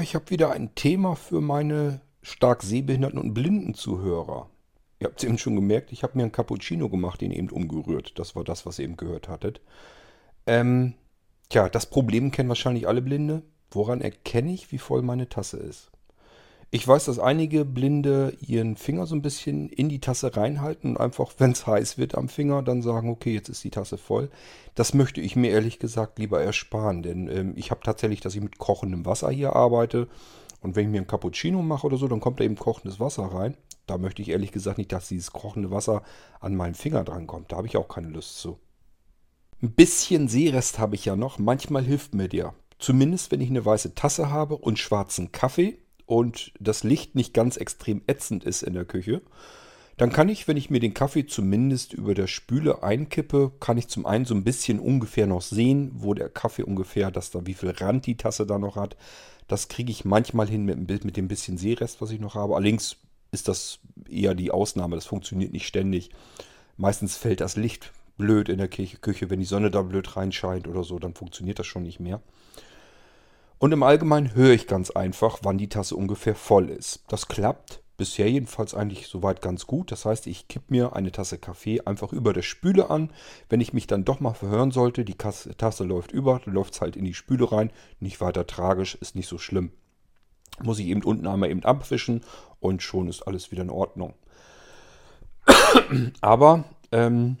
ich habe wieder ein Thema für meine stark sehbehinderten und blinden Zuhörer. Ihr habt es eben schon gemerkt, ich habe mir einen Cappuccino gemacht, den eben umgerührt. Das war das, was ihr eben gehört hattet. Ähm, tja, das Problem kennen wahrscheinlich alle Blinde. Woran erkenne ich, wie voll meine Tasse ist? Ich weiß, dass einige Blinde ihren Finger so ein bisschen in die Tasse reinhalten und einfach, wenn es heiß wird am Finger, dann sagen, okay, jetzt ist die Tasse voll. Das möchte ich mir ehrlich gesagt lieber ersparen, denn ähm, ich habe tatsächlich, dass ich mit kochendem Wasser hier arbeite. Und wenn ich mir einen Cappuccino mache oder so, dann kommt da eben kochendes Wasser rein. Da möchte ich ehrlich gesagt nicht, dass dieses kochende Wasser an meinen Finger drankommt. Da habe ich auch keine Lust zu. Ein bisschen Seerest habe ich ja noch. Manchmal hilft mir der. Zumindest wenn ich eine weiße Tasse habe und schwarzen Kaffee und das Licht nicht ganz extrem ätzend ist in der Küche, dann kann ich, wenn ich mir den Kaffee zumindest über der Spüle einkippe, kann ich zum einen so ein bisschen ungefähr noch sehen, wo der Kaffee ungefähr, dass da wie viel Rand die Tasse da noch hat. Das kriege ich manchmal hin mit, mit dem bisschen Seerest, was ich noch habe. Allerdings ist das eher die Ausnahme. Das funktioniert nicht ständig. Meistens fällt das Licht blöd in der Küche, wenn die Sonne da blöd reinscheint oder so, dann funktioniert das schon nicht mehr. Und im Allgemeinen höre ich ganz einfach, wann die Tasse ungefähr voll ist. Das klappt bisher jedenfalls eigentlich soweit ganz gut. Das heißt, ich kippe mir eine Tasse Kaffee einfach über der Spüle an. Wenn ich mich dann doch mal verhören sollte, die Tasse läuft über, läuft es halt in die Spüle rein. Nicht weiter tragisch, ist nicht so schlimm. Muss ich eben unten einmal eben abwischen und schon ist alles wieder in Ordnung. Aber ähm,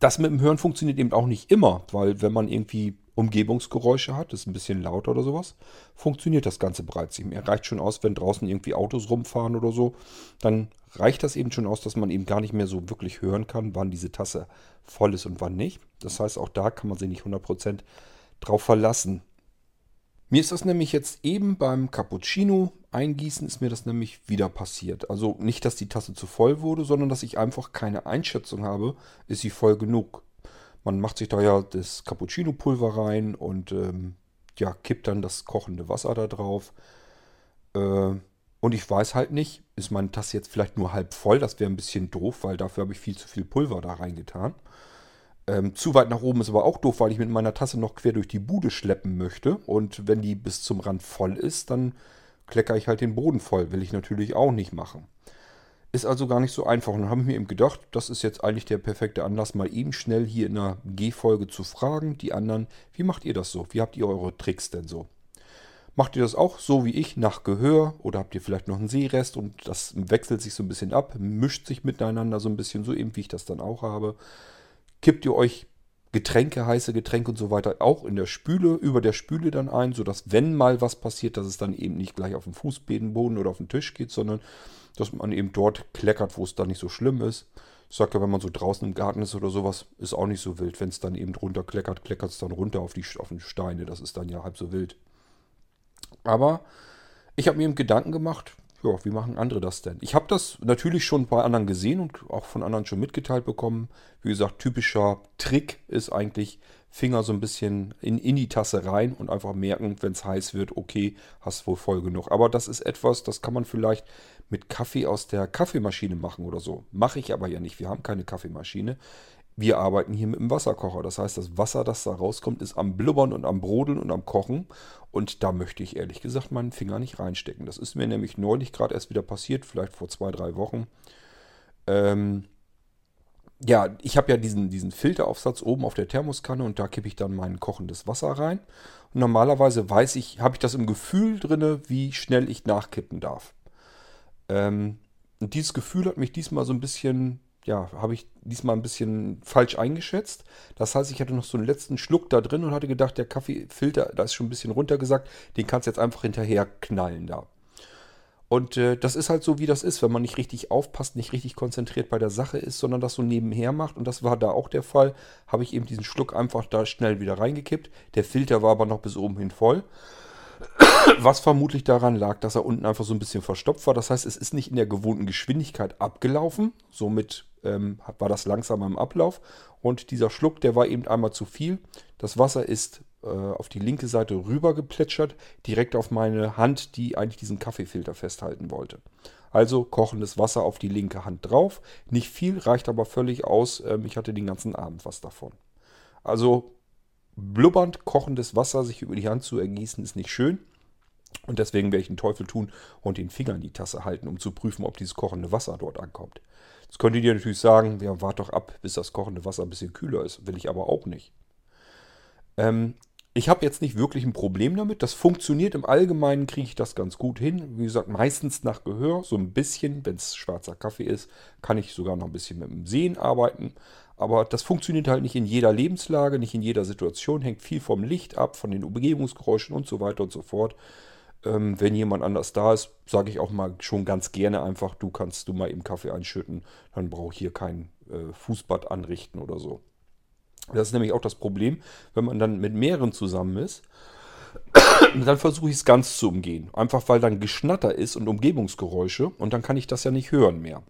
das mit dem Hören funktioniert eben auch nicht immer, weil wenn man irgendwie Umgebungsgeräusche hat, ist ein bisschen lauter oder sowas, funktioniert das Ganze bereits mehr. Reicht schon aus, wenn draußen irgendwie Autos rumfahren oder so, dann reicht das eben schon aus, dass man eben gar nicht mehr so wirklich hören kann, wann diese Tasse voll ist und wann nicht. Das heißt, auch da kann man sich nicht 100% drauf verlassen. Mir ist das nämlich jetzt eben beim Cappuccino eingießen, ist mir das nämlich wieder passiert. Also nicht, dass die Tasse zu voll wurde, sondern dass ich einfach keine Einschätzung habe, ist sie voll genug. Man macht sich da ja das Cappuccino-Pulver rein und ähm, ja, kippt dann das kochende Wasser da drauf. Äh, und ich weiß halt nicht, ist meine Tasse jetzt vielleicht nur halb voll? Das wäre ein bisschen doof, weil dafür habe ich viel zu viel Pulver da reingetan. Ähm, zu weit nach oben ist aber auch doof, weil ich mit meiner Tasse noch quer durch die Bude schleppen möchte. Und wenn die bis zum Rand voll ist, dann kleckere ich halt den Boden voll. Will ich natürlich auch nicht machen. Ist also gar nicht so einfach. Und dann habe ich mir eben gedacht, das ist jetzt eigentlich der perfekte Anlass, mal eben schnell hier in einer G-Folge zu fragen, die anderen, wie macht ihr das so? Wie habt ihr eure Tricks denn so? Macht ihr das auch so wie ich nach Gehör oder habt ihr vielleicht noch einen Seerest und das wechselt sich so ein bisschen ab, mischt sich miteinander so ein bisschen, so eben wie ich das dann auch habe? Kippt ihr euch Getränke, heiße Getränke und so weiter auch in der Spüle, über der Spüle dann ein, sodass wenn mal was passiert, dass es dann eben nicht gleich auf den Fußboden oder auf den Tisch geht, sondern dass man eben dort kleckert, wo es dann nicht so schlimm ist. Ich sage ja, wenn man so draußen im Garten ist oder sowas, ist auch nicht so wild. Wenn es dann eben drunter kleckert, kleckert es dann runter auf die, auf die Steine. Das ist dann ja halb so wild. Aber ich habe mir eben Gedanken gemacht, ja, wie machen andere das denn? Ich habe das natürlich schon bei anderen gesehen und auch von anderen schon mitgeteilt bekommen. Wie gesagt, typischer Trick ist eigentlich Finger so ein bisschen in, in die Tasse rein und einfach merken, wenn es heiß wird, okay, hast wohl voll genug. Aber das ist etwas, das kann man vielleicht mit Kaffee aus der Kaffeemaschine machen oder so. Mache ich aber ja nicht. Wir haben keine Kaffeemaschine. Wir arbeiten hier mit dem Wasserkocher. Das heißt, das Wasser, das da rauskommt, ist am Blubbern und am Brodeln und am Kochen. Und da möchte ich ehrlich gesagt meinen Finger nicht reinstecken. Das ist mir nämlich neulich gerade erst wieder passiert, vielleicht vor zwei, drei Wochen. Ähm, ja, ich habe ja diesen, diesen Filteraufsatz oben auf der Thermoskanne und da kippe ich dann mein kochendes Wasser rein. Und normalerweise weiß ich, habe ich das im Gefühl drin, wie schnell ich nachkippen darf. Ähm, und dieses Gefühl hat mich diesmal so ein bisschen, ja, habe ich diesmal ein bisschen falsch eingeschätzt. Das heißt, ich hatte noch so einen letzten Schluck da drin und hatte gedacht, der Kaffeefilter, da ist schon ein bisschen runtergesagt, den kannst du jetzt einfach hinterher knallen da. Und äh, das ist halt so, wie das ist, wenn man nicht richtig aufpasst, nicht richtig konzentriert bei der Sache ist, sondern das so nebenher macht. Und das war da auch der Fall. Habe ich eben diesen Schluck einfach da schnell wieder reingekippt. Der Filter war aber noch bis oben hin voll. Was vermutlich daran lag, dass er unten einfach so ein bisschen verstopft war. Das heißt, es ist nicht in der gewohnten Geschwindigkeit abgelaufen. Somit ähm, war das langsamer im Ablauf. Und dieser Schluck, der war eben einmal zu viel. Das Wasser ist äh, auf die linke Seite rüber geplätschert, direkt auf meine Hand, die eigentlich diesen Kaffeefilter festhalten wollte. Also kochendes Wasser auf die linke Hand drauf. Nicht viel, reicht aber völlig aus. Ähm, ich hatte den ganzen Abend was davon. Also blubbernd kochendes Wasser sich über die Hand zu ergießen, ist nicht schön. Und deswegen werde ich den Teufel tun und den Finger in die Tasse halten, um zu prüfen, ob dieses kochende Wasser dort ankommt. Jetzt könntet ihr natürlich sagen, ja, wart doch ab, bis das kochende Wasser ein bisschen kühler ist. Will ich aber auch nicht. Ähm, ich habe jetzt nicht wirklich ein Problem damit. Das funktioniert im Allgemeinen, kriege ich das ganz gut hin. Wie gesagt, meistens nach Gehör, so ein bisschen. Wenn es schwarzer Kaffee ist, kann ich sogar noch ein bisschen mit dem Sehen arbeiten. Aber das funktioniert halt nicht in jeder Lebenslage, nicht in jeder Situation. Hängt viel vom Licht ab, von den Umgebungsgeräuschen und so weiter und so fort. Ähm, wenn jemand anders da ist, sage ich auch mal schon ganz gerne einfach, du kannst du mal eben Kaffee einschütten. Dann brauche ich hier kein äh, Fußbad anrichten oder so. Das ist nämlich auch das Problem, wenn man dann mit mehreren zusammen ist. dann versuche ich es ganz zu umgehen. Einfach weil dann Geschnatter ist und Umgebungsgeräusche und dann kann ich das ja nicht hören mehr.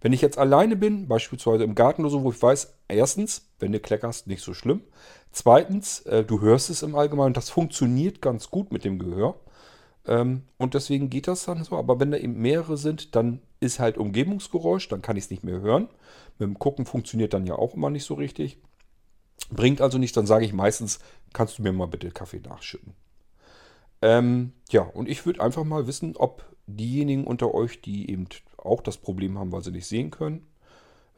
Wenn ich jetzt alleine bin, beispielsweise im Garten oder so, wo ich weiß, erstens, wenn du kleckerst, nicht so schlimm. Zweitens, äh, du hörst es im Allgemeinen, das funktioniert ganz gut mit dem Gehör. Ähm, und deswegen geht das dann so. Aber wenn da eben mehrere sind, dann ist halt Umgebungsgeräusch, dann kann ich es nicht mehr hören. Mit dem Gucken funktioniert dann ja auch immer nicht so richtig. Bringt also nichts, dann sage ich meistens, kannst du mir mal bitte Kaffee nachschütten. Ähm, ja, und ich würde einfach mal wissen, ob diejenigen unter euch, die eben auch das Problem haben, weil sie nicht sehen können,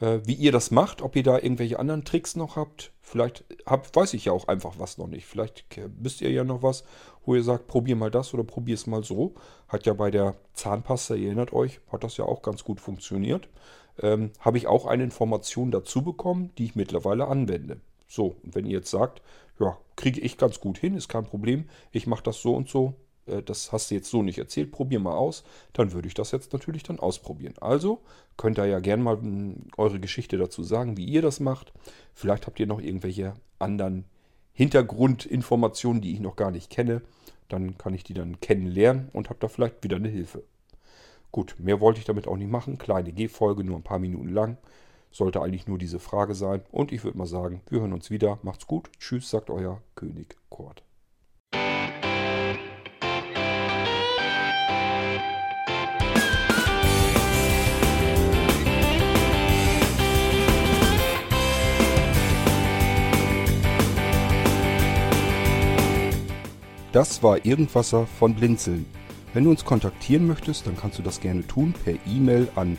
äh, wie ihr das macht, ob ihr da irgendwelche anderen Tricks noch habt. Vielleicht habt, weiß ich ja auch einfach was noch nicht. Vielleicht wisst ihr ja noch was, wo ihr sagt, probier mal das oder probier es mal so. Hat ja bei der Zahnpasta, ihr erinnert euch, hat das ja auch ganz gut funktioniert. Ähm, Habe ich auch eine Information dazu bekommen, die ich mittlerweile anwende. So, und wenn ihr jetzt sagt, ja, kriege ich ganz gut hin, ist kein Problem, ich mache das so und so, äh, das hast du jetzt so nicht erzählt, probier mal aus, dann würde ich das jetzt natürlich dann ausprobieren. Also könnt ihr ja gerne mal hm, eure Geschichte dazu sagen, wie ihr das macht. Vielleicht habt ihr noch irgendwelche anderen Hintergrundinformationen, die ich noch gar nicht kenne. Dann kann ich die dann kennenlernen und habe da vielleicht wieder eine Hilfe. Gut, mehr wollte ich damit auch nicht machen. Kleine G-Folge, nur ein paar Minuten lang. Sollte eigentlich nur diese Frage sein. Und ich würde mal sagen, wir hören uns wieder. Macht's gut. Tschüss, sagt euer König Kurt. Das war Irgendwasser von Blinzeln. Wenn du uns kontaktieren möchtest, dann kannst du das gerne tun per E-Mail an